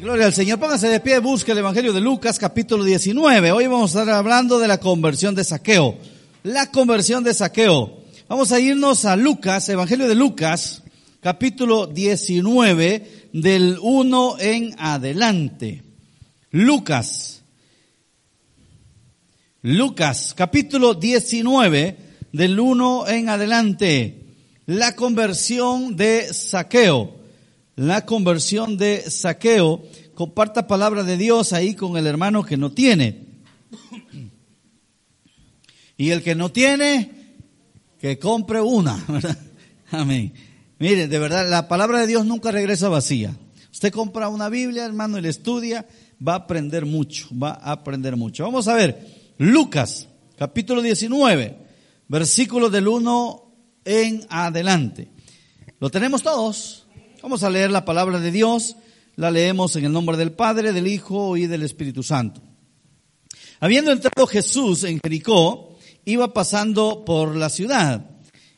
Gloria al Señor. Póngase de pie, busque el Evangelio de Lucas, capítulo 19. Hoy vamos a estar hablando de la conversión de saqueo. La conversión de saqueo. Vamos a irnos a Lucas, Evangelio de Lucas, capítulo 19, del 1 en adelante. Lucas. Lucas, capítulo 19, del 1 en adelante. La conversión de saqueo la conversión de saqueo. Comparta palabra de Dios ahí con el hermano que no tiene. Y el que no tiene, que compre una. Amén. Mire, de verdad, la palabra de Dios nunca regresa vacía. Usted compra una Biblia, hermano, y la estudia, va a aprender mucho, va a aprender mucho. Vamos a ver, Lucas, capítulo 19, versículo del 1 en adelante. ¿Lo tenemos todos? Vamos a leer la palabra de Dios, la leemos en el nombre del Padre, del Hijo y del Espíritu Santo. Habiendo entrado Jesús en Jericó, iba pasando por la ciudad,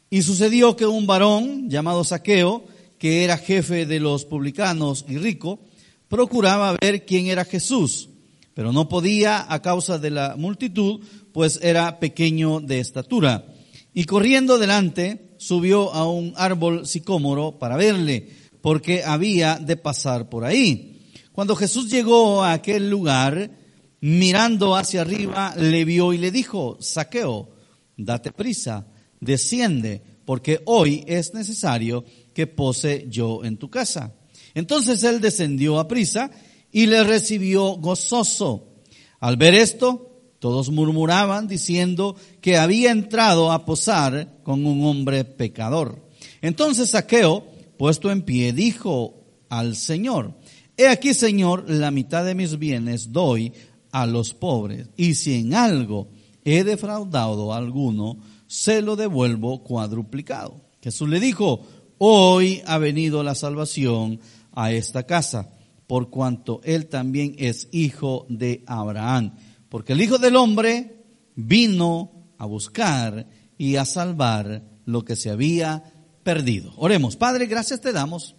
y sucedió que un varón llamado Saqueo, que era jefe de los publicanos y rico, procuraba ver quién era Jesús, pero no podía a causa de la multitud, pues era pequeño de estatura. Y corriendo delante, subió a un árbol sicómoro para verle porque había de pasar por ahí. Cuando Jesús llegó a aquel lugar, mirando hacia arriba, le vio y le dijo, Saqueo, date prisa, desciende, porque hoy es necesario que pose yo en tu casa. Entonces él descendió a prisa y le recibió gozoso. Al ver esto, todos murmuraban diciendo que había entrado a posar con un hombre pecador. Entonces Saqueo, puesto en pie, dijo al Señor, He aquí, Señor, la mitad de mis bienes doy a los pobres, y si en algo he defraudado a alguno, se lo devuelvo cuadruplicado. Jesús le dijo, hoy ha venido la salvación a esta casa, por cuanto él también es hijo de Abraham, porque el Hijo del Hombre vino a buscar y a salvar lo que se había perdido. Oremos. Padre, gracias te damos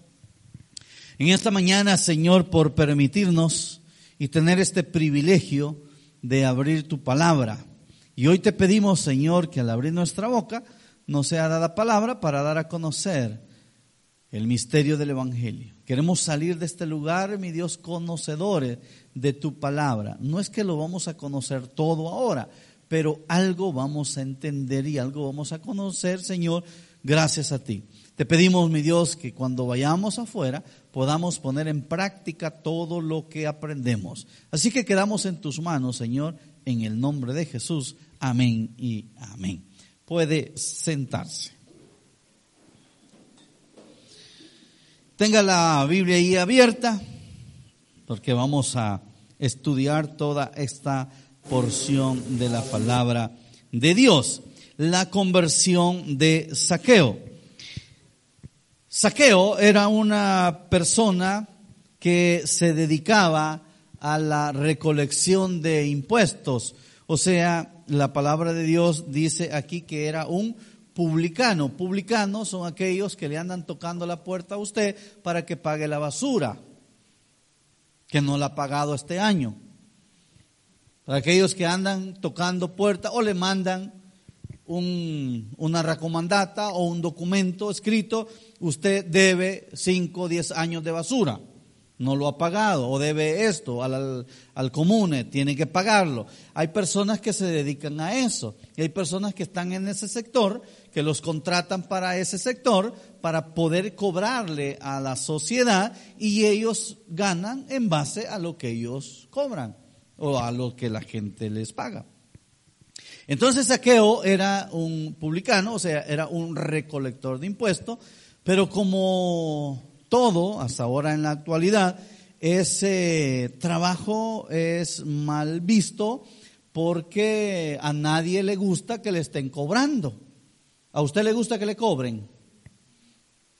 en esta mañana, Señor, por permitirnos y tener este privilegio de abrir tu palabra. Y hoy te pedimos, Señor, que al abrir nuestra boca nos sea dada palabra para dar a conocer el misterio del Evangelio. Queremos salir de este lugar, mi Dios, conocedores de tu palabra. No es que lo vamos a conocer todo ahora, pero algo vamos a entender y algo vamos a conocer, Señor, gracias a ti. Te pedimos, mi Dios, que cuando vayamos afuera podamos poner en práctica todo lo que aprendemos. Así que quedamos en tus manos, Señor, en el nombre de Jesús. Amén y amén. Puede sentarse. Tenga la Biblia ahí abierta, porque vamos a estudiar toda esta porción de la palabra de Dios. La conversión de saqueo. Saqueo era una persona que se dedicaba a la recolección de impuestos. O sea, la palabra de Dios dice aquí que era un publicano. Publicanos son aquellos que le andan tocando la puerta a usted para que pague la basura, que no la ha pagado este año. Para aquellos que andan tocando puerta o le mandan un, una recomendata o un documento escrito, usted debe 5 o 10 años de basura, no lo ha pagado, o debe esto al, al comune, tiene que pagarlo. Hay personas que se dedican a eso, y hay personas que están en ese sector, que los contratan para ese sector, para poder cobrarle a la sociedad, y ellos ganan en base a lo que ellos cobran, o a lo que la gente les paga. Entonces Saqueo era un publicano, o sea, era un recolector de impuestos, pero como todo, hasta ahora en la actualidad, ese trabajo es mal visto porque a nadie le gusta que le estén cobrando. ¿A usted le gusta que le cobren?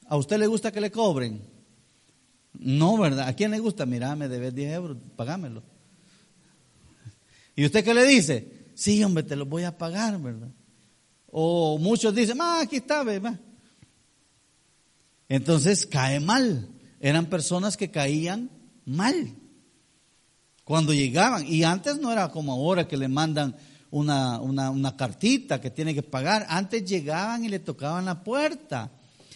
¿A usted le gusta que le cobren? No, ¿verdad? ¿A quién le gusta? Mira, me debes 10 euros, pagámelo. ¿Y usted qué le dice? Sí, hombre, te lo voy a pagar, ¿verdad? O muchos dicen, ah, aquí está, ¿verdad? Entonces cae mal. Eran personas que caían mal. Cuando llegaban, y antes no era como ahora que le mandan una, una, una cartita que tiene que pagar, antes llegaban y le tocaban la puerta.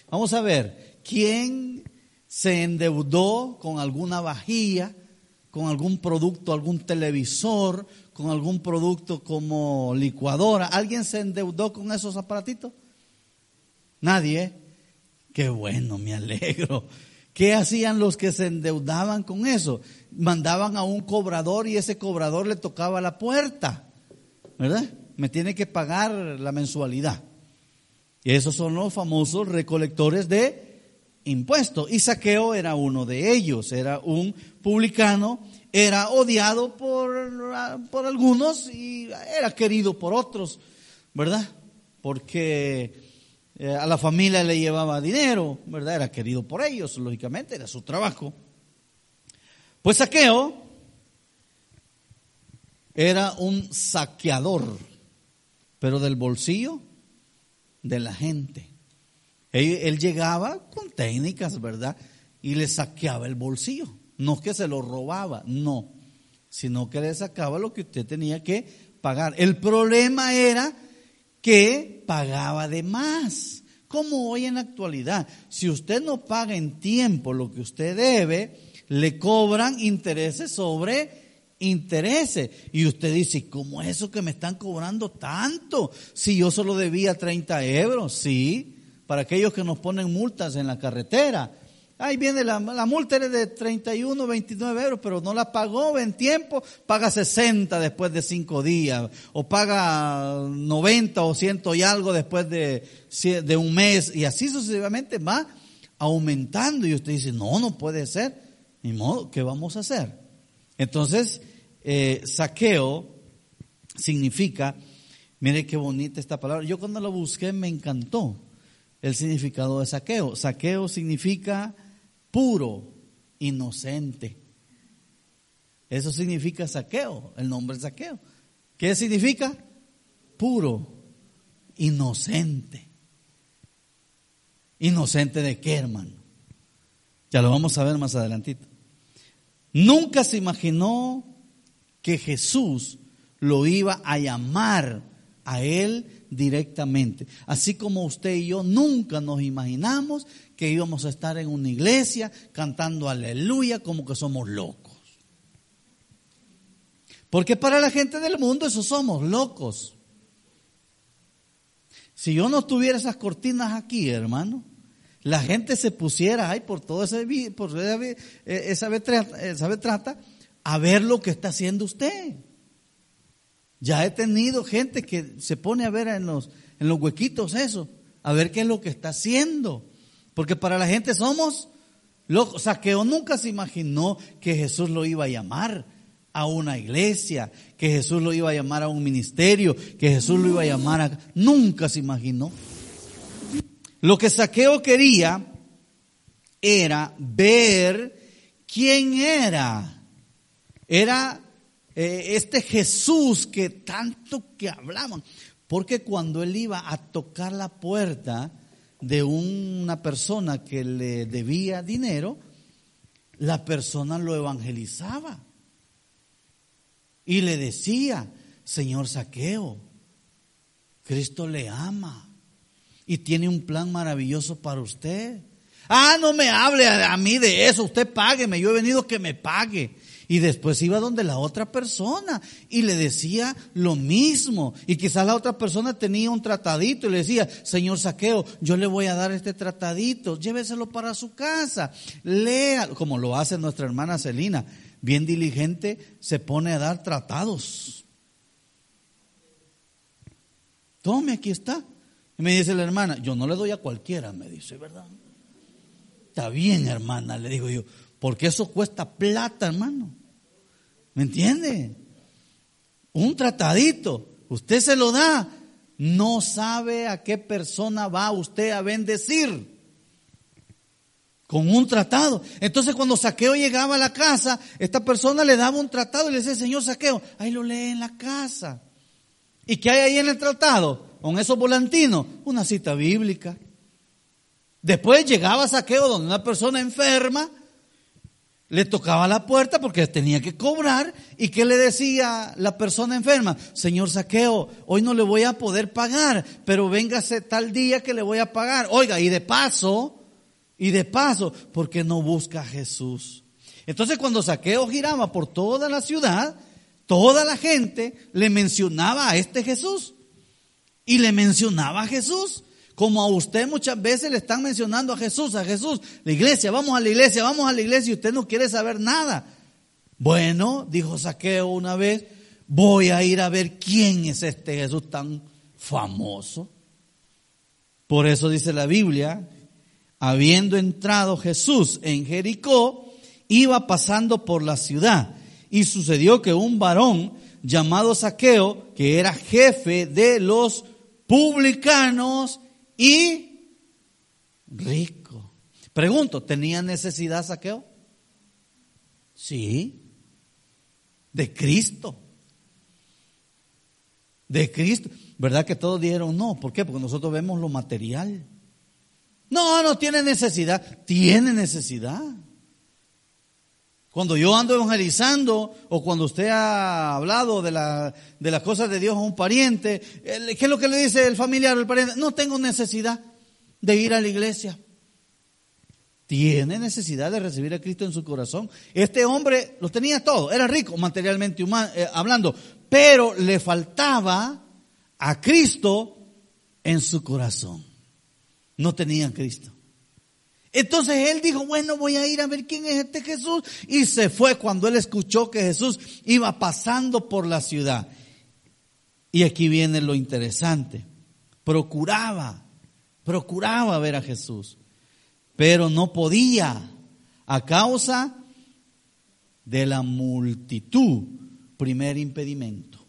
Vamos a ver, ¿quién se endeudó con alguna vajilla, con algún producto, algún televisor, con algún producto como licuadora? ¿Alguien se endeudó con esos aparatitos? Nadie. ¿eh? Qué bueno, me alegro. ¿Qué hacían los que se endeudaban con eso? Mandaban a un cobrador y ese cobrador le tocaba la puerta, ¿verdad? Me tiene que pagar la mensualidad. Y esos son los famosos recolectores de impuestos. Y Saqueo era uno de ellos, era un publicano, era odiado por, por algunos y era querido por otros, ¿verdad? Porque eh, a la familia le llevaba dinero, ¿verdad? Era querido por ellos, lógicamente, era su trabajo. Pues saqueo era un saqueador, pero del bolsillo de la gente. Él, él, llegaba con técnicas, ¿verdad? Y le saqueaba el bolsillo. No que se lo robaba, no, sino que le sacaba lo que usted tenía que pagar. El problema era que pagaba de más. Como hoy en la actualidad, si usted no paga en tiempo lo que usted debe, le cobran intereses sobre intereses. Y usted dice, ¿cómo es eso que me están cobrando tanto? Si yo solo debía 30 euros, sí, para aquellos que nos ponen multas en la carretera. Ahí viene la, la multa era de 31, 29 euros, pero no la pagó en tiempo, paga 60 después de 5 días, o paga 90 o 100 y algo después de, de un mes, y así sucesivamente va aumentando. Y usted dice, no, no puede ser, ni modo, ¿qué vamos a hacer? Entonces, eh, saqueo significa, mire qué bonita esta palabra, yo cuando lo busqué me encantó el significado de saqueo. Saqueo significa puro, inocente. Eso significa saqueo, el nombre saqueo. ¿Qué significa? Puro, inocente. ¿Inocente de qué, hermano? Ya lo vamos a ver más adelantito. Nunca se imaginó que Jesús lo iba a llamar a él directamente. Así como usted y yo nunca nos imaginamos que íbamos a estar en una iglesia cantando aleluya como que somos locos. Porque para la gente del mundo eso somos locos. Si yo no tuviera esas cortinas aquí, hermano, la gente se pusiera ahí por todo ese por esa esa trata a ver lo que está haciendo usted. Ya he tenido gente que se pone a ver en los, en los huequitos eso, a ver qué es lo que está haciendo. Porque para la gente somos locos. Saqueo nunca se imaginó que Jesús lo iba a llamar a una iglesia, que Jesús lo iba a llamar a un ministerio, que Jesús lo iba a llamar a... Nunca se imaginó. Lo que Saqueo quería era ver quién era. Era eh, este Jesús que tanto que hablaban. Porque cuando él iba a tocar la puerta, de una persona que le debía dinero, la persona lo evangelizaba y le decía, Señor Saqueo, Cristo le ama y tiene un plan maravilloso para usted. Ah, no me hable a, mí de eso, usted págueme, yo he venido que me pague. Y después iba donde la otra persona y le decía lo mismo. Y quizás la otra persona tenía un tratadito y le decía, señor Saqueo, yo le voy a dar este tratadito, lléveselo para su casa, lea, como lo hace nuestra hermana Celina, bien diligente, se pone a dar tratados. Tome, aquí está. Y me dice la hermana, yo no le doy a cualquiera, me dice, ¿verdad? Está bien, hermana, le digo yo, porque eso cuesta plata, hermano. ¿Me entiende? Un tratadito, usted se lo da, no sabe a qué persona va usted a bendecir con un tratado. Entonces cuando Saqueo llegaba a la casa, esta persona le daba un tratado y le decía, Señor Saqueo, ahí lo lee en la casa. ¿Y qué hay ahí en el tratado? Con esos volantinos, una cita bíblica. Después llegaba Saqueo donde una persona enferma Le tocaba la puerta porque tenía que cobrar. ¿Y qué le decía la persona enferma? Señor Saqueo, hoy no le voy a poder pagar, pero véngase tal día que le voy a pagar. Oiga, y de paso, y de paso, porque no busca a Jesús. Entonces cuando Saqueo giraba por toda la ciudad, toda la gente le mencionaba a este Jesús. Y le mencionaba a Jesús. Como a usted muchas veces le están mencionando a Jesús, a Jesús, la iglesia, vamos a la iglesia, vamos a la iglesia y usted no quiere saber nada. Bueno, dijo Saqueo una vez, voy a ir a ver quién es este Jesús tan famoso. Por eso dice la Biblia, habiendo entrado Jesús en Jericó, iba pasando por la ciudad y sucedió que un varón llamado Saqueo, que era jefe de los publicanos, y rico. Pregunto, ¿tenía necesidad saqueo? Sí. De Cristo. De Cristo. ¿Verdad que todos dijeron no? ¿Por qué? Porque nosotros vemos lo material. No, no tiene necesidad. Tiene necesidad. Cuando yo ando evangelizando o cuando usted ha hablado de, la, de las cosas de Dios a un pariente, ¿qué es lo que le dice el familiar o el pariente? No tengo necesidad de ir a la iglesia. Tiene necesidad de recibir a Cristo en su corazón. Este hombre lo tenía todo, era rico materialmente eh, hablando, pero le faltaba a Cristo en su corazón. No tenía Cristo. Entonces él dijo, bueno, voy a ir a ver quién es este Jesús. Y se fue cuando él escuchó que Jesús iba pasando por la ciudad. Y aquí viene lo interesante. Procuraba, procuraba ver a Jesús, pero no podía a causa de la multitud, primer impedimento.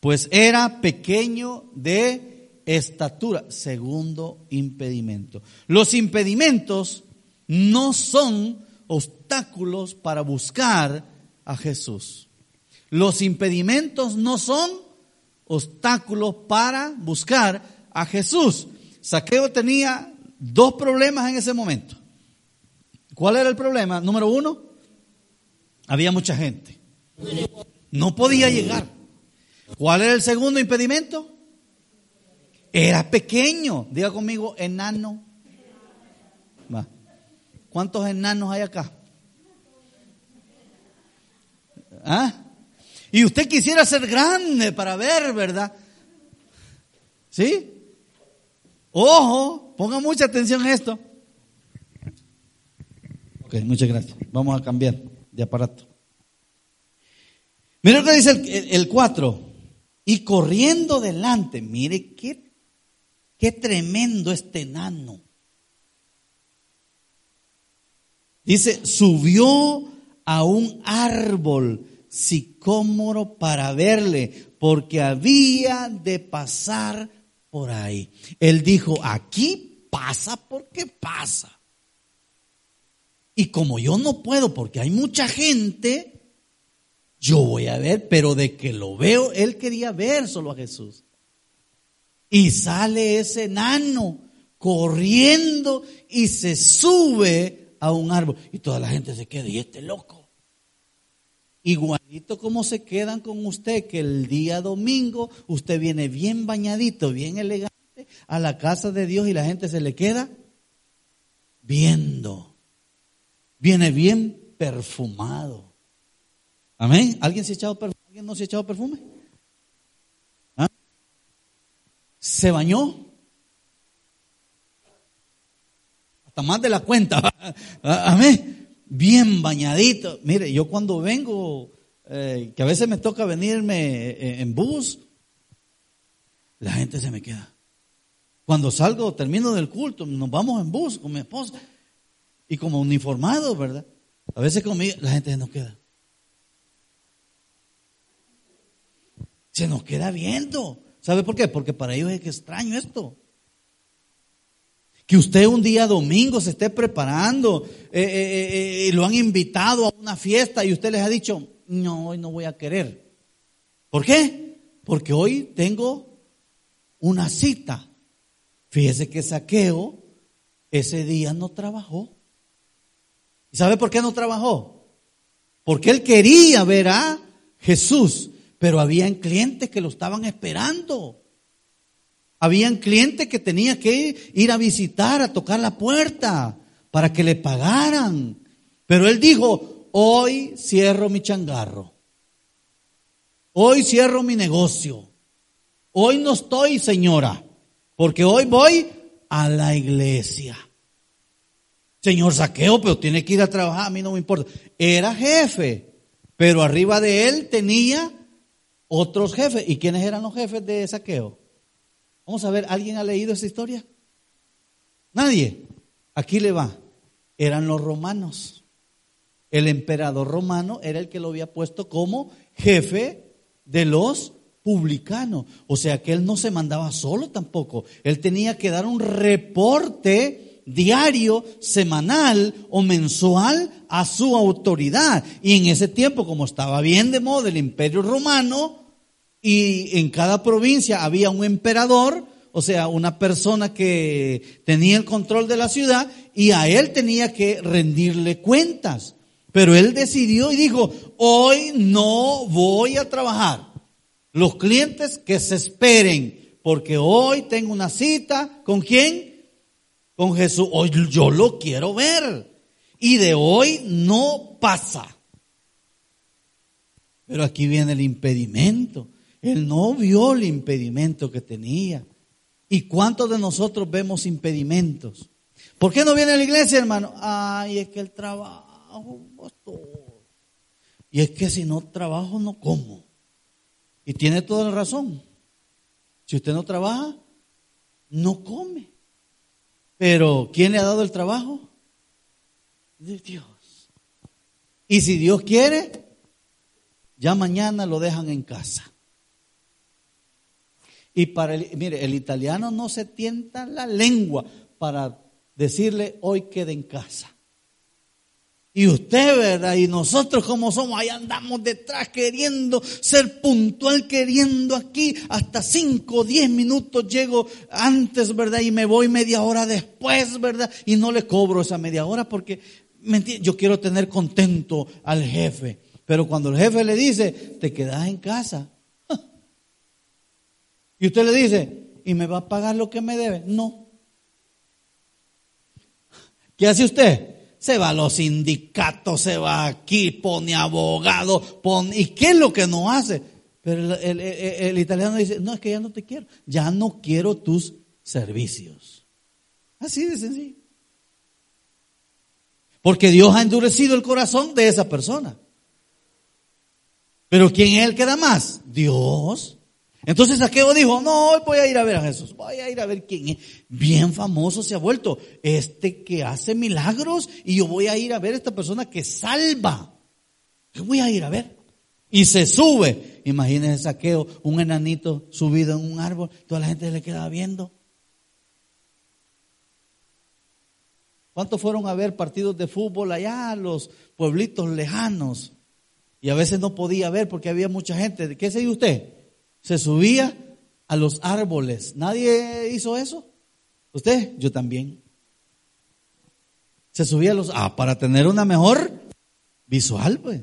Pues era pequeño de estatura. Segundo impedimento. Los impedimentos no son obstáculos para buscar a Jesús. Los impedimentos no son obstáculos para buscar a Jesús. Saqueo tenía dos problemas en ese momento. ¿Cuál era el problema? Número uno, había mucha gente. No podía llegar. ¿Cuál era el segundo impedimento? Era pequeño. Diga conmigo, enano. ¿Cuántos enanos hay acá? ¿Ah? Y usted quisiera ser grande para ver, ¿verdad? ¿Sí? Ojo, ponga mucha atención a esto. Ok, muchas gracias. Vamos a cambiar de aparato. Mire lo que dice el 4. y corriendo delante, mire qué Qué tremendo este enano. Dice, subió a un árbol sicómoro para verle, porque había de pasar por ahí. Él dijo, aquí pasa porque pasa. Y como yo no puedo porque hay mucha gente, yo voy a ver, pero de que lo veo, él quería ver solo a Jesús. Y sale ese enano corriendo y se sube a un árbol. Y toda la gente se queda, y este loco. Igualito como se quedan con usted, que el día domingo usted viene bien bañadito, bien elegante a la casa de Dios y la gente se le queda viendo. Viene bien perfumado. Amén. ¿Alguien se ha echado perfume? ¿Alguien no se ha echado perfume? Se bañó. Hasta más de la cuenta. Amén. Bien bañadito. Mire, yo cuando vengo, eh, que a veces me toca venirme eh, en bus, la gente se me queda. Cuando salgo, termino del culto, nos vamos en bus con mi esposa. Y como uniformado, ¿verdad? A veces conmigo, la gente se nos queda. Se nos queda viendo. ¿Sabe por qué? Porque para ellos es extraño esto. Que usted un día domingo se esté preparando eh, eh, eh, y lo han invitado a una fiesta y usted les ha dicho, no, hoy no voy a querer. ¿Por qué? Porque hoy tengo una cita. Fíjese que Saqueo ese día no trabajó. ¿Y sabe por qué no trabajó? Porque él quería ver a Jesús, pero habían clientes que lo estaban esperando. Habían clientes que tenía que ir a visitar, a tocar la puerta para que le pagaran. Pero él dijo, hoy cierro mi changarro. Hoy cierro mi negocio. Hoy no estoy, señora, porque hoy voy a la iglesia. Señor saqueo, pero tiene que ir a trabajar, a mí no me importa. Era jefe, pero arriba de él tenía otros jefes. ¿Y quiénes eran los jefes de saqueo? Vamos a ver, ¿alguien ha leído esa historia? Nadie. Aquí le va. Eran los romanos. El emperador romano era el que lo había puesto como jefe de los publicanos. O sea que él no se mandaba solo tampoco. Él tenía que dar un reporte diario, semanal o mensual a su autoridad. Y en ese tiempo, como estaba bien de moda el imperio romano, y en cada provincia había un emperador, o sea, una persona que tenía el control de la ciudad, y a él tenía que rendirle cuentas. Pero él decidió y dijo, hoy no voy a trabajar. Los clientes que se esperen, porque hoy tengo una cita con quién? con Jesús. Hoy yo lo quiero ver. Y de hoy no pasa. Pero aquí viene el impedimento. Él no vio el impedimento que tenía. ¿Y cuántos de nosotros vemos impedimentos? ¿Por qué no viene a la iglesia, hermano? Ay, es que el trabajo, pastor. Y es que si no trabajo, no como. Y tiene toda la razón. Si usted no trabaja, no come. Pero ¿quién le ha dado el trabajo? Dios. Y si Dios quiere, ya mañana lo dejan en casa. Y para el, mire, el italiano no se tienta la lengua para decirle hoy quede en casa. Y usted, ¿verdad? Y nosotros como somos, ahí andamos detrás queriendo ser puntual, queriendo aquí, hasta cinco, diez minutos llego antes, ¿verdad? Y me voy media hora después, ¿verdad? Y no le cobro esa media hora porque yo quiero tener contento al jefe. Pero cuando el jefe le dice, te quedas en casa. Y usted le dice, ¿y me va a pagar lo que me debe? No. ¿Qué hace usted? se va a los sindicatos, se va aquí, pone abogado, pone, ¿y qué es lo que no hace? Pero el, italiano dice, no, es que ya no te quiero, ya no quiero tus servicios. Así de sencillo. Porque Dios ha endurecido el corazón de esa persona. Pero ¿quién es el que da más? Dios. Entonces Saqueo dijo, no, hoy voy a ir a ver a Jesús, voy a ir a ver quién es. Bien famoso se ha vuelto, este que hace milagros y yo voy a ir a ver a esta persona que salva. Yo voy a ir a ver. Y se sube. Imagínense Saqueo, un enanito subido en un árbol, toda la gente le quedaba viendo. ¿Cuántos fueron a ver partidos de fútbol allá, los pueblitos lejanos? Y a veces no podía ver porque había mucha gente. ¿Qué se usted? Se subía a los árboles. ¿Nadie hizo eso? ¿Usted? Yo también. Se subía a los... Ah, para tener una mejor visual, pues.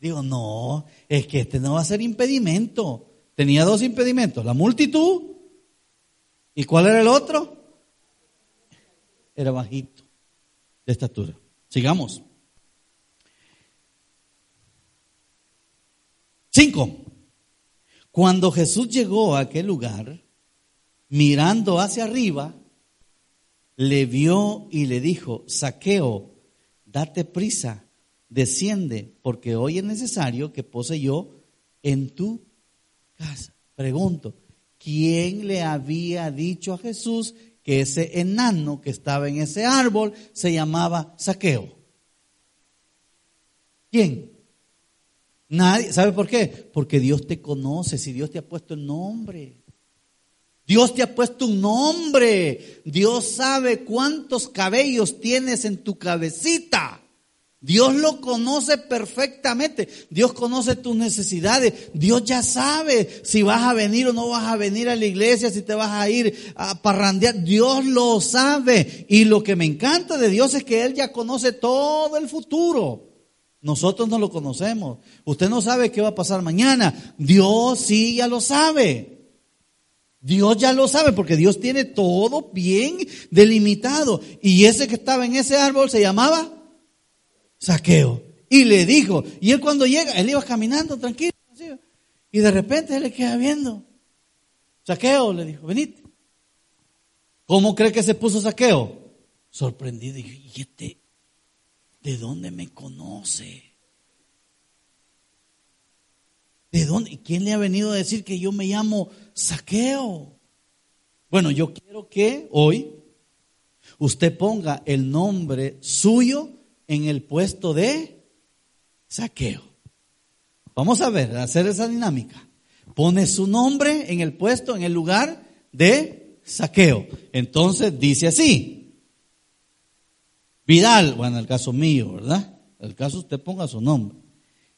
Digo, no, es que este no va a ser impedimento. Tenía dos impedimentos, la multitud. ¿Y cuál era el otro? Era bajito, de estatura. Sigamos. Cinco. Cuando Jesús llegó a aquel lugar, mirando hacia arriba, le vio y le dijo, saqueo, date prisa, desciende, porque hoy es necesario que pose yo en tu casa. Pregunto, ¿quién le había dicho a Jesús que ese enano que estaba en ese árbol se llamaba saqueo? ¿Quién? Nadie, ¿sabe por qué? Porque Dios te conoce, si Dios te ha puesto el nombre. Dios te ha puesto un nombre. Dios sabe cuántos cabellos tienes en tu cabecita. Dios lo conoce perfectamente. Dios conoce tus necesidades. Dios ya sabe si vas a venir o no vas a venir a la iglesia, si te vas a ir a parrandear. Dios lo sabe. Y lo que me encanta de Dios es que Él ya conoce todo el futuro. Nosotros no lo conocemos. Usted no sabe qué va a pasar mañana. Dios sí ya lo sabe. Dios ya lo sabe porque Dios tiene todo bien delimitado. Y ese que estaba en ese árbol se llamaba Saqueo. Y le dijo, y él cuando llega, él iba caminando tranquilo, y de repente él le queda viendo. Saqueo le dijo, venite. ¿Cómo cree que se puso Saqueo? Sorprendido, y este, ¿de dónde me conoce? ¿De dónde? ¿Quién le ha venido a decir que yo me llamo Saqueo? Bueno, yo quiero que hoy usted ponga el nombre suyo en el puesto de saqueo. Vamos a ver, hacer esa dinámica. Pone su nombre en el puesto, en el lugar de saqueo. Entonces dice así. Vidal, bueno, el caso mío, ¿verdad? El caso usted ponga su nombre.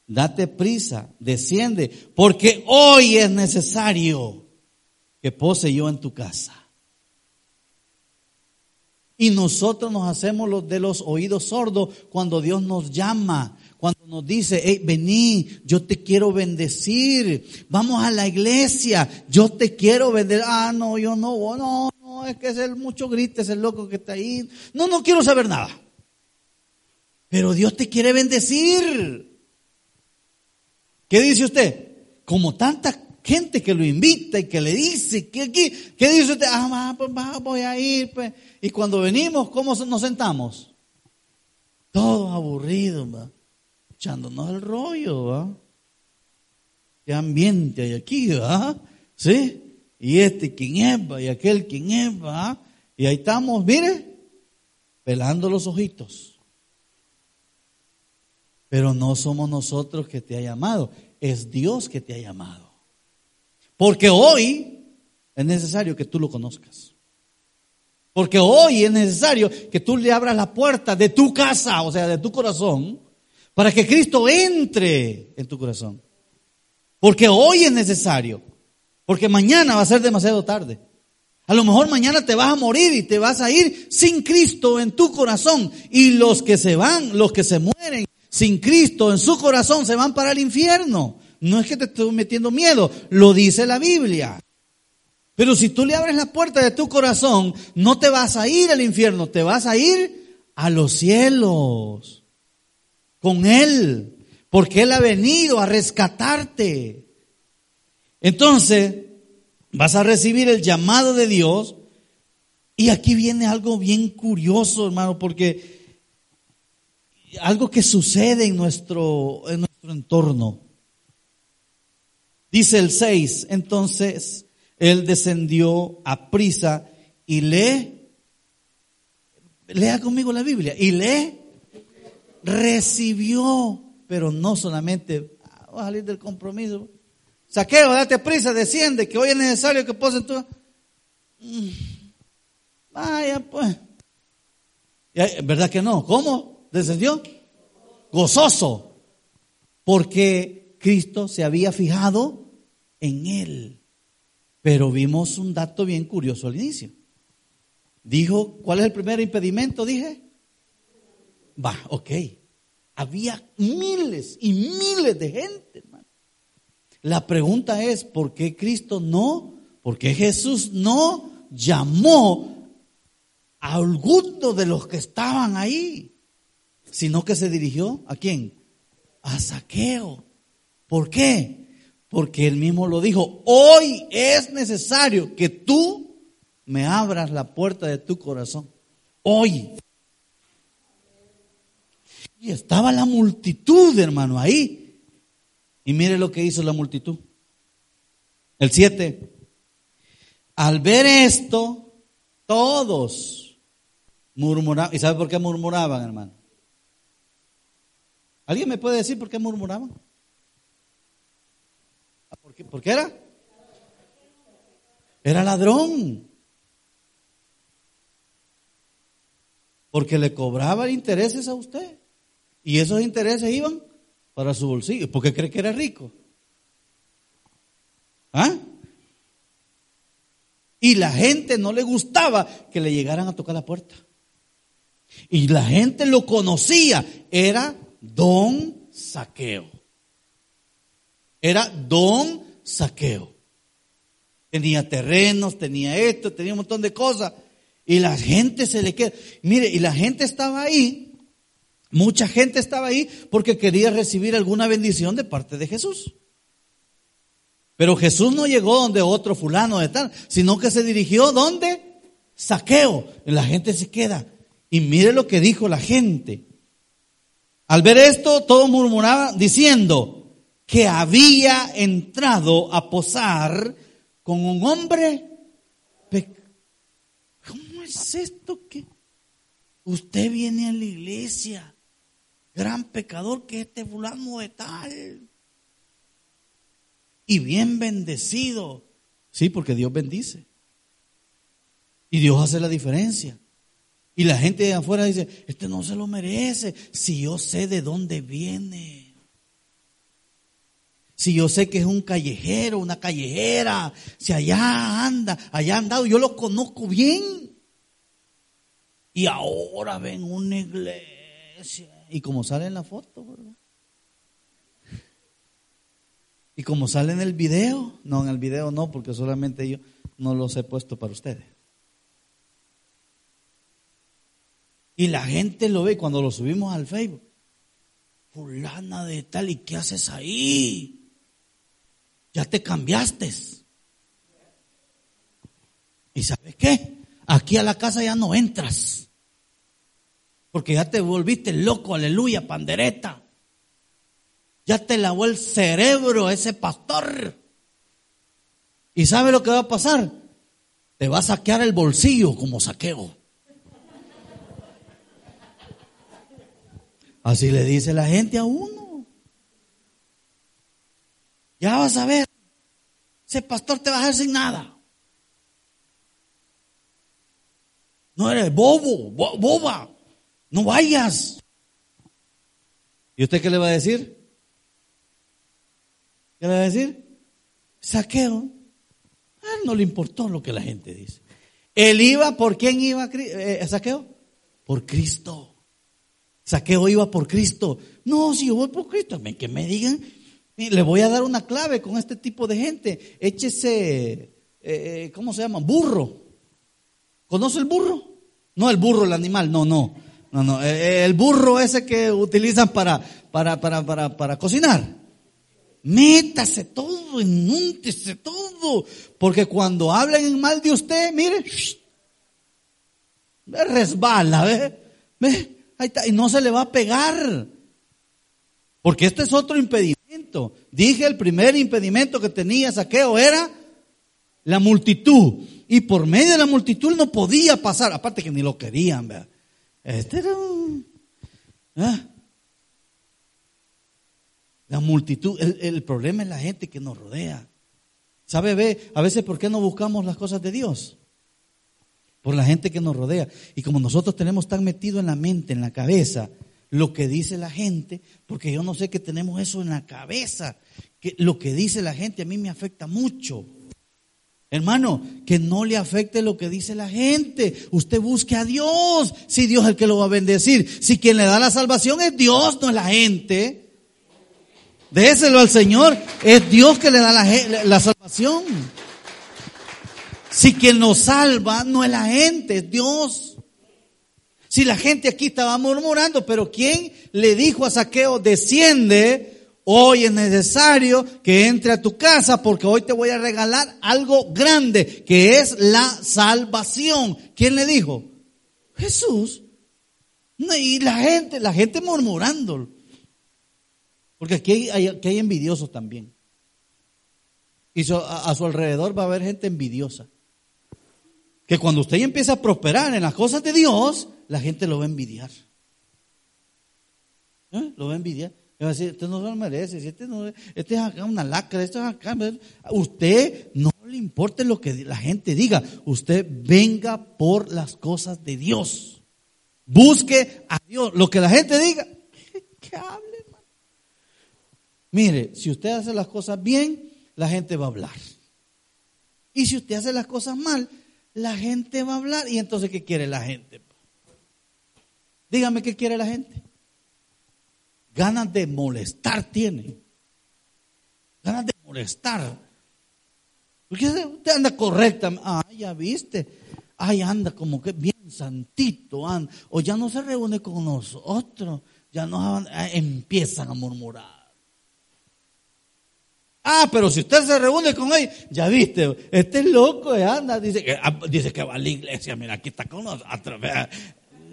Date prisa, desciende, porque hoy es necesario que pose yo en tu casa. Y nosotros nos hacemos los de los oídos sordos cuando Dios nos llama, cuando nos dice, hey, vení, yo te quiero bendecir, vamos a la iglesia, yo te quiero bendecir. Ah, no, yo no, no, es que es el mucho grite, es el loco que está ahí. No, no quiero saber nada. Pero Dios te quiere bendecir. ¿Qué dice usted? Como tanta gente que lo invita y que le dice que aquí, ¿qué dice usted? Ah, pues voy a ir, pues. Y cuando venimos, ¿cómo nos sentamos? Todos aburridos, ¿va? echándonos el rollo, ¿va? Qué ambiente hay aquí, ¿va? ¿Sí? Y este quién es, ¿va? Y aquel quién es, ¿va? Y ahí estamos, mire, pelando los ojitos. Pero no somos nosotros que te ha llamado, es Dios que te ha llamado. Porque hoy es necesario que tú lo conozcas. Porque hoy es necesario que tú le abras la puerta de tu casa, o sea, de tu corazón, para que Cristo entre en tu corazón. Porque hoy es necesario. Porque mañana va a ser demasiado tarde. A lo mejor mañana te vas a morir y te vas a ir sin Cristo en tu corazón. Y los que se van, los que se mueren sin Cristo en su corazón, se van para el infierno. No es que te estoy metiendo miedo, lo dice la Biblia. Pero si tú le abres la puerta de tu corazón, no te vas a ir al infierno, te vas a ir a los cielos con Él, porque Él ha venido a rescatarte. Entonces, vas a recibir el llamado de Dios. Y aquí viene algo bien curioso, hermano, porque algo que sucede en nuestro, en nuestro entorno. Dice el 6, entonces él descendió a prisa y le, lea conmigo la Biblia, y le recibió, pero no solamente, ah, a salir del compromiso. Saqueo, date prisa, desciende, que hoy es necesario que posen. Mm, vaya pues. ¿Verdad que no? ¿Cómo? ¿Descendió? Gozoso. Porque Cristo se había fijado en él. Pero vimos un dato bien curioso al inicio. Dijo, ¿cuál es el primer impedimento? Dije. Va, ok. Había miles y miles de gente, hermano. La pregunta es, ¿por qué Cristo no? ¿Por qué Jesús no llamó a alguno de los que estaban ahí? Sino que se dirigió a quién? A Saqueo. ¿Por qué? Porque él mismo lo dijo, hoy es necesario que tú me abras la puerta de tu corazón. Hoy. Y estaba la multitud, hermano, ahí. Y mire lo que hizo la multitud. El 7. Al ver esto, todos murmuraban. ¿Y sabe por qué murmuraban, hermano? ¿Alguien me puede decir por qué murmuraban? ¿Por qué era? Era ladrón. Porque le cobraba intereses a usted. Y esos intereses iban para su bolsillo, porque cree que era rico. ¿Ah? Y la gente no le gustaba que le llegaran a tocar la puerta. Y la gente lo conocía, era don saqueo. Era don saqueo. Tenía terrenos, tenía esto, tenía un montón de cosas. Y la gente se le queda. Mire, y la gente estaba ahí, mucha gente estaba ahí porque quería recibir alguna bendición de parte de Jesús. Pero Jesús no llegó donde otro fulano de tal, sino que se dirigió donde saqueo. La gente se queda. Y mire lo que dijo la gente. Al ver esto, todos murmuraban diciendo que había entrado a posar con un hombre. ¿Cómo es esto que usted viene a la iglesia? Gran pecador que este fulano de tal. Y bien bendecido. Sí, porque Dios bendice. Y Dios hace la diferencia. Y la gente de afuera dice, este no se lo merece, si yo sé de dónde viene. Si yo sé que es un callejero, una callejera, si allá anda, allá andado, yo lo conozco bien. Y ahora ven una iglesia. Y como sale en la foto, ¿verdad? Y como sale en el video, no, en el video no, porque solamente yo no los he puesto para ustedes. Y la gente lo ve cuando lo subimos al Facebook. Fulana de tal, ¿y qué haces ahí? Ya te cambiaste. ¿Y sabes qué? Aquí a la casa ya no entras. Porque ya te volviste loco, aleluya, pandereta. Ya te lavó el cerebro ese pastor. ¿Y sabe lo que va a pasar? Te va a saquear el bolsillo como saqueo. Así le dice la gente a uno. Ya vas a ver, ese pastor te va a dejar sin nada. No eres bobo, boba, no vayas. ¿Y usted qué le va a decir? ¿Qué le va a decir? Saqueo. A él no le importó lo que la gente dice. Él iba, ¿por quién iba eh, saqueo? Por Cristo. Saqueo iba por Cristo. No, si yo voy por Cristo, que me digan, le voy a dar una clave con este tipo de gente. Échese, eh, eh, ¿cómo se llama? Burro. ¿Conoce el burro? No el burro, el animal, no, no. No, no, eh, el burro ese que utilizan para, para, para, para, para cocinar. Métase todo, enúntese todo. Porque cuando hablan mal de usted, mire, resbala, ¿ve? ¿ve? Ahí está, y no se le va a pegar. Porque este es otro impedimento. Dije, el primer impedimento que tenía Saqueo era la multitud. Y por medio de la multitud no podía pasar. Aparte que ni lo querían, ¿verdad? Este era ¿ah? La multitud, el, el, problema es la gente que nos rodea. ¿Sabe, ve? A veces, ¿por qué no buscamos las cosas de Dios? por la gente que nos rodea. Y como nosotros tenemos tan metido en la mente, en la cabeza, lo que dice la gente, porque yo no sé que tenemos eso en la cabeza, que lo que dice la gente a mí me afecta mucho. Hermano, que no le afecte lo que dice la gente. Usted busque a Dios, si Dios es el que lo va a bendecir. Si quien le da la salvación es Dios, no es la gente. Déselo al Señor, es Dios que le da la, la salvación. Si quien nos salva no es la gente, es Dios. Si la gente aquí estaba murmurando, pero ¿quién le dijo a Saqueo, desciende, hoy es necesario que entre a tu casa porque hoy te voy a regalar algo grande, que es la salvación? ¿Quién le dijo? Jesús. Y la gente, la gente murmurando. Porque aquí hay, envidiosos también. Y a su alrededor va a haber gente envidiosa que cuando usted empieza a prosperar en las cosas de Dios, la gente lo va a envidiar. ¿Eh? Lo va a envidiar. Va a decir, usted no lo merece, este, este es acá una lacra, esto es acá. Usted no le importe lo que la gente diga, usted venga por las cosas de Dios. Busque a Dios. Lo que la gente diga, que hable, hermano. Mire, si usted hace las cosas bien, la gente va a hablar. Y si usted hace las cosas mal, la gente va a hablar. ¿Y entonces qué quiere la gente? Dígame qué quiere la gente. Ganas de molestar tiene. Ganas de molestar. Porque usted anda correcta. Ah, ya viste. Ay, anda como que bien santito. O ya no se reúne con nosotros. Ya no ah, empiezan a murmurar. Ah, pero si usted se reúne con él, ya viste, este es loco, eh, anda, ah, dice que va a la iglesia, mira, aquí está con nosotros.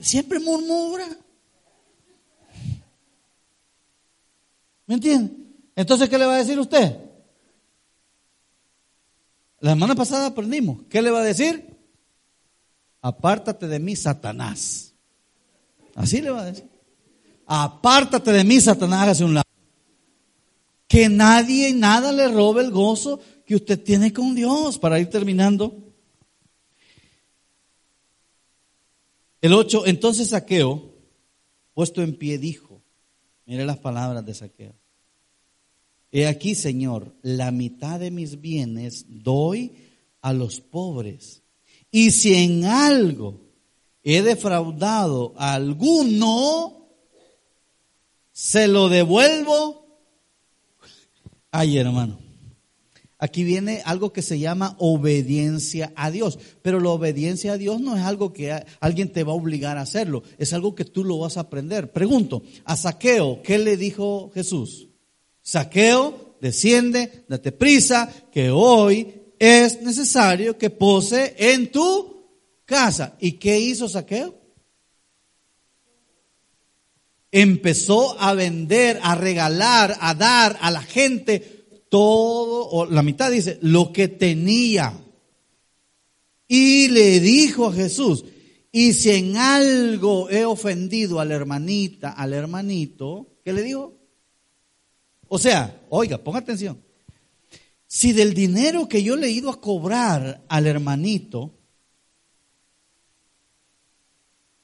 Siempre murmura. ¿Me entiende? Entonces, ¿qué le va a decir usted? La semana pasada aprendimos. ¿Qué le va a decir? Apártate de mí, Satanás. Así le va a decir. Apártate de mí, Satanás, hacia un lado. Que nadie y nada le robe el gozo que usted tiene con Dios. Para ir terminando. El 8, entonces Saqueo, puesto en pie, dijo, mire las palabras de Saqueo. He aquí, Señor, la mitad de mis bienes doy a los pobres. Y si en algo he defraudado a alguno, se lo devuelvo. Ay, hermano. Aquí viene algo que se llama obediencia a Dios. Pero la obediencia a Dios no es algo que alguien te va a obligar a hacerlo. Es algo que tú lo vas a aprender. Pregunto, a Saqueo, ¿qué le dijo Jesús? Saqueo, desciende, date prisa, que hoy es necesario que pose en tu casa. ¿Y qué hizo Saqueo? Empezó a vender, a regalar, a dar a la gente todo, o la mitad dice, lo que tenía. Y le dijo a Jesús, y si en algo he ofendido a la hermanita, al hermanito, ¿qué le dijo? O sea, oiga, ponga atención. Si del dinero que yo le he ido a cobrar al hermanito,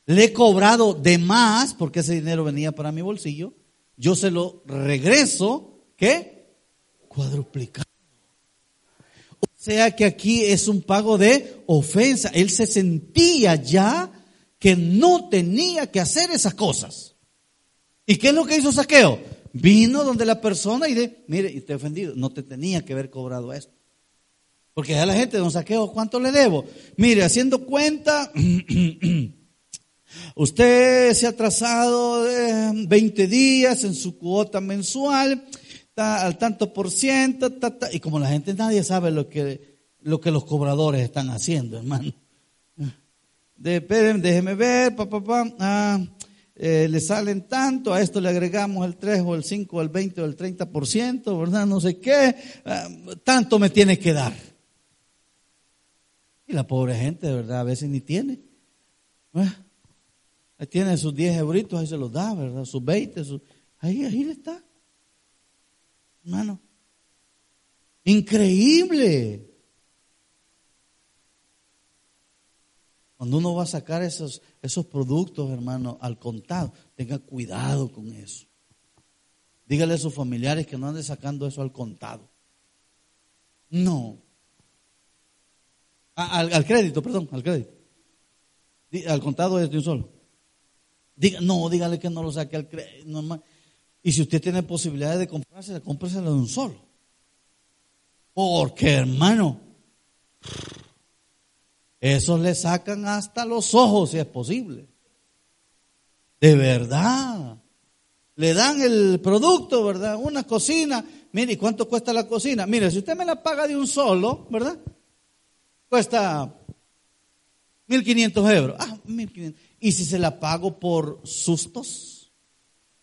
le he cobrado de más, porque ese dinero venía para mi bolsillo, yo se lo regreso, ¿qué? Cuadruplicado. O sea que aquí es un pago de ofensa. Él se sentía ya que no tenía que hacer esas cosas. ¿Y qué es lo que hizo Saqueo? Vino donde la persona y de, mire, y estoy ofendido, no te tenía que haber cobrado esto. Porque a la gente, don Saqueo, ¿cuánto le debo? Mire, haciendo cuenta, usted se ha atrasado 20 días en su cuota mensual, al tanto por ciento, y como la gente nadie sabe lo que, lo que los cobradores están haciendo, hermano. De, déjeme ver, papá, papá. Ah, eh, le salen tanto, a esto le agregamos el 3 o el 5 o el 20 o el 30%, ¿verdad? No sé qué, ah, tanto me tiene que dar. Y la pobre gente, de verdad, a veces ni tiene. Ah, ahí tiene sus 10 euritos, ahí se los da, ¿verdad? Sus 20, ahí, ahí le está. Hermano, increíble. Cuando uno va a sacar esos, esos productos, hermano, al contado, tenga cuidado con eso. Dígale a sus familiares que no anden sacando eso al contado. No. Al, crédito, perdón, al crédito. Al contado es de un solo. Diga, no, dígale que no lo saque al crédito. Y si usted tiene posibilidades de comprársela, cómpresela de un solo. Porque, hermano, esos le sacan hasta los ojos si es posible. De verdad. Le dan el producto, ¿verdad? Una cocina. Mire, ¿cuánto cuesta la cocina? Mire, si usted me la paga de un solo, ¿verdad? Cuesta 1.500 euros. Ah, 1.500. ¿Y si se la pago por sustos?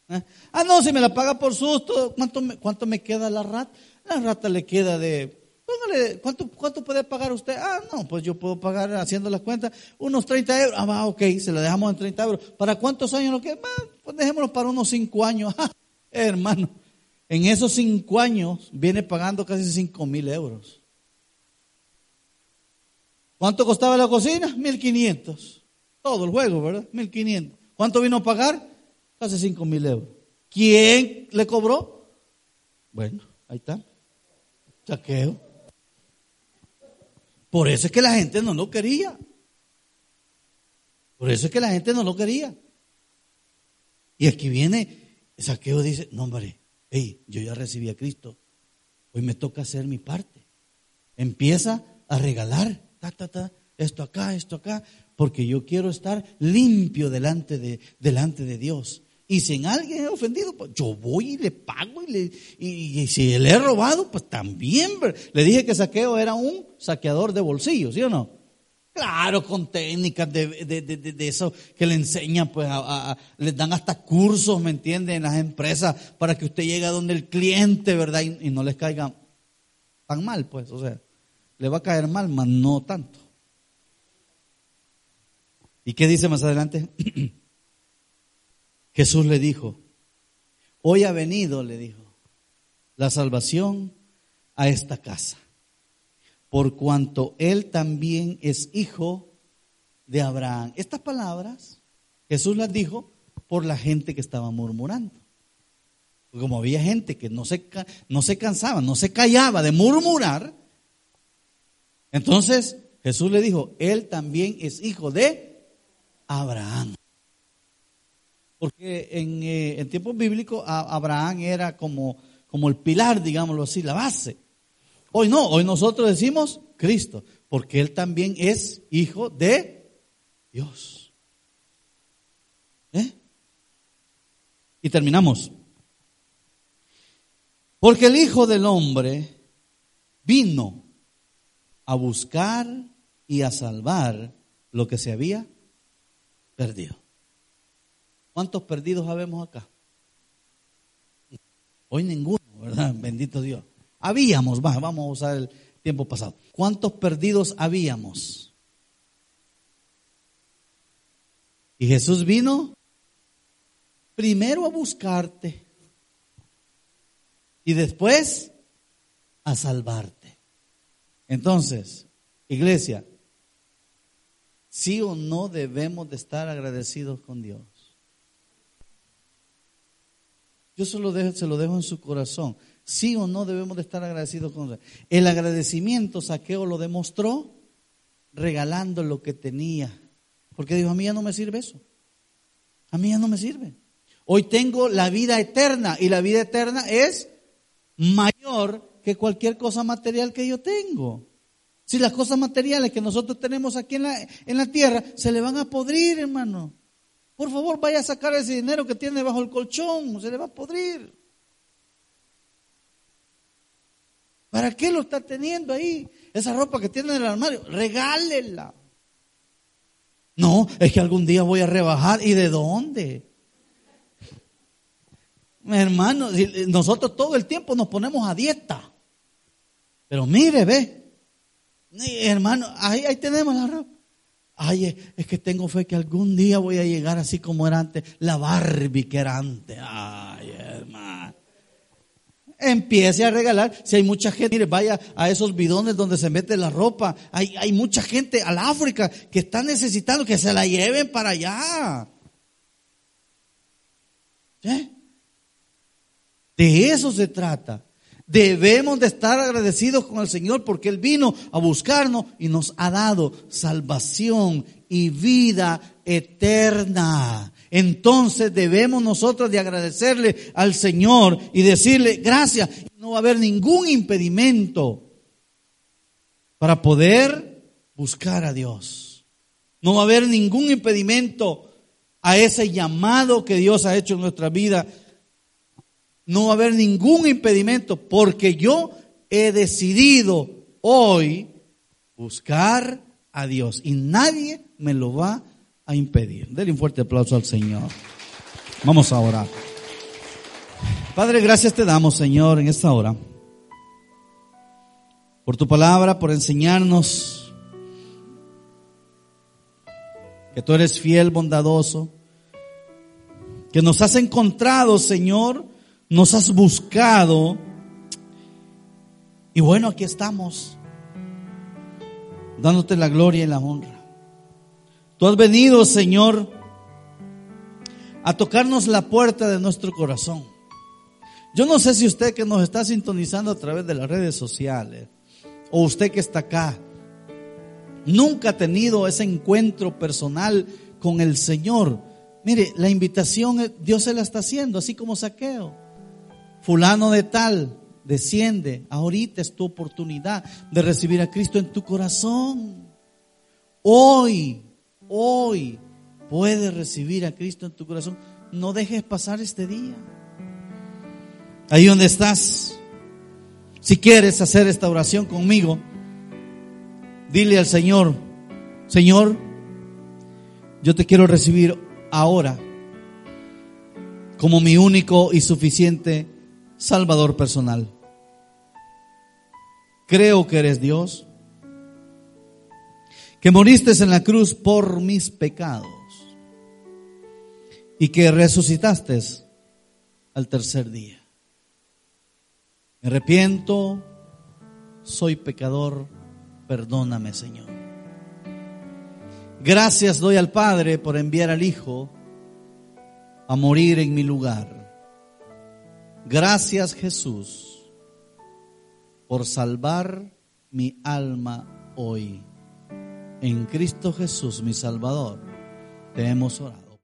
¿Eh? Ah, no, si me la paga por susto, ¿cuánto me, ¿cuánto me queda la rata? La rata le queda de Póngale, ¿cuánto, ¿cuánto puede pagar usted? Ah, no, pues yo puedo pagar haciendo las cuentas unos 30 euros. Ah, ok, se la dejamos en 30 euros. ¿Para cuántos años lo que? Pues dejémoslo para unos 5 años. Ah, hermano, en esos 5 años viene pagando casi 5 mil euros. ¿Cuánto costaba la cocina? 1500. Todo el juego, ¿verdad? 1500. ¿Cuánto vino a pagar? Casi 5 mil euros. ¿Quién le cobró? Bueno, ahí está. Saqueo. Por eso es que la gente no lo quería. Por eso es que la gente no lo quería. Y aquí viene, Saqueo dice, no hombre, hey, yo ya recibí a Cristo, hoy me toca hacer mi parte. Empieza a regalar, ta, ta, ta, esto acá, esto acá, porque yo quiero estar limpio delante de, delante de Dios. Y si en alguien he ofendido, pues yo voy y le pago y, le, y, si le he robado, pues también. Le dije que saqueo era un saqueador de bolsillos, ¿sí o no? Claro, con técnicas de, de, de, eso que le enseñan, pues les dan hasta cursos, ¿me entienden? En las empresas para que usted llegue a donde el cliente, ¿verdad? Y, y no les caiga tan mal, pues, o sea, le va a caer mal, mas no tanto. ¿Y qué dice más adelante? Jesús le dijo, hoy ha venido, le dijo, la salvación a esta casa, por cuanto él también es hijo de Abraham. Estas palabras Jesús las dijo por la gente que estaba murmurando. Como había gente que no se, no se cansaba, no se callaba de murmurar, entonces Jesús le dijo, él también es hijo de Abraham. Porque en, eh, tiempos bíblicos Abraham era como, como el pilar, digámoslo así, la base. Hoy no, hoy nosotros decimos Cristo, porque Él también es hijo de Dios. ¿Eh? Y terminamos. Porque el Hijo del Hombre vino a buscar y a salvar lo que se había perdido. ¿Cuántos perdidos habemos acá? Hoy ninguno, ¿verdad? Bendito Dios. Habíamos, vamos a usar el tiempo pasado. ¿Cuántos perdidos habíamos? Y Jesús vino primero a buscarte y después a salvarte. Entonces, iglesia, sí o no debemos de estar agradecidos con Dios. Yo se lo, dejo, se lo dejo en su corazón. Sí o no debemos de estar agradecidos con Dios. El agradecimiento Saqueo lo demostró regalando lo que tenía. Porque dijo, a mí ya no me sirve eso. A mí ya no me sirve. Hoy tengo la vida eterna y la vida eterna es mayor que cualquier cosa material que yo tengo. Si las cosas materiales que nosotros tenemos aquí en la, en la tierra se le van a podrir, hermano. Por favor, vaya a sacar ese dinero que tiene bajo el colchón, se le va a podrir. ¿Para qué lo está teniendo ahí? Esa ropa que tiene en el armario, regálela. No, es que algún día voy a rebajar. ¿Y de dónde? Hermano, nosotros todo el tiempo nos ponemos a dieta. Pero mire, ve, hermano, ahí, ahí tenemos la ropa. Ay, es que tengo fe que algún día voy a llegar así como era antes, la Barbie que era antes. Ay, hermano. Empiece a regalar. Si hay mucha gente, mire, vaya a esos bidones donde se mete la ropa. Hay, hay mucha gente al África que está necesitando que se la lleven para allá. De eso se trata. Debemos de estar agradecidos con el Señor porque Él vino a buscarnos y nos ha dado salvación y vida eterna. Entonces debemos nosotros de agradecerle al Señor y decirle gracias. No va a haber ningún impedimento para poder buscar a Dios. No va a haber ningún impedimento a ese llamado que Dios ha hecho en nuestra vida no va a haber ningún impedimento porque yo he decidido hoy buscar a Dios y nadie me lo va a impedir. Denle un fuerte aplauso al Señor. Vamos a orar. Padre, gracias te damos, Señor, en esta hora. Por tu palabra, por enseñarnos que tú eres fiel, bondadoso, que nos has encontrado, Señor, nos has buscado. Y bueno, aquí estamos, dándote la gloria y la honra. Tú has venido, Señor, a tocarnos la puerta de nuestro corazón. Yo no sé si usted que nos está sintonizando a través de las redes sociales o usted que está acá, nunca ha tenido ese encuentro personal con el Señor. Mire, la invitación Dios se la está haciendo, así como saqueo. Fulano de tal, desciende. Ahorita es tu oportunidad de recibir a Cristo en tu corazón. Hoy, hoy puedes recibir a Cristo en tu corazón. No dejes pasar este día. Ahí donde estás, si quieres hacer esta oración conmigo, dile al Señor, Señor, yo te quiero recibir ahora como mi único y suficiente Salvador personal. Creo que eres Dios, que moriste en la cruz por mis pecados y que resucitaste al tercer día. Me arrepiento, soy pecador, perdóname Señor. Gracias doy al Padre por enviar al Hijo a morir en mi lugar. Gracias Jesús por salvar mi alma hoy. En Cristo Jesús, mi Salvador, te hemos orado.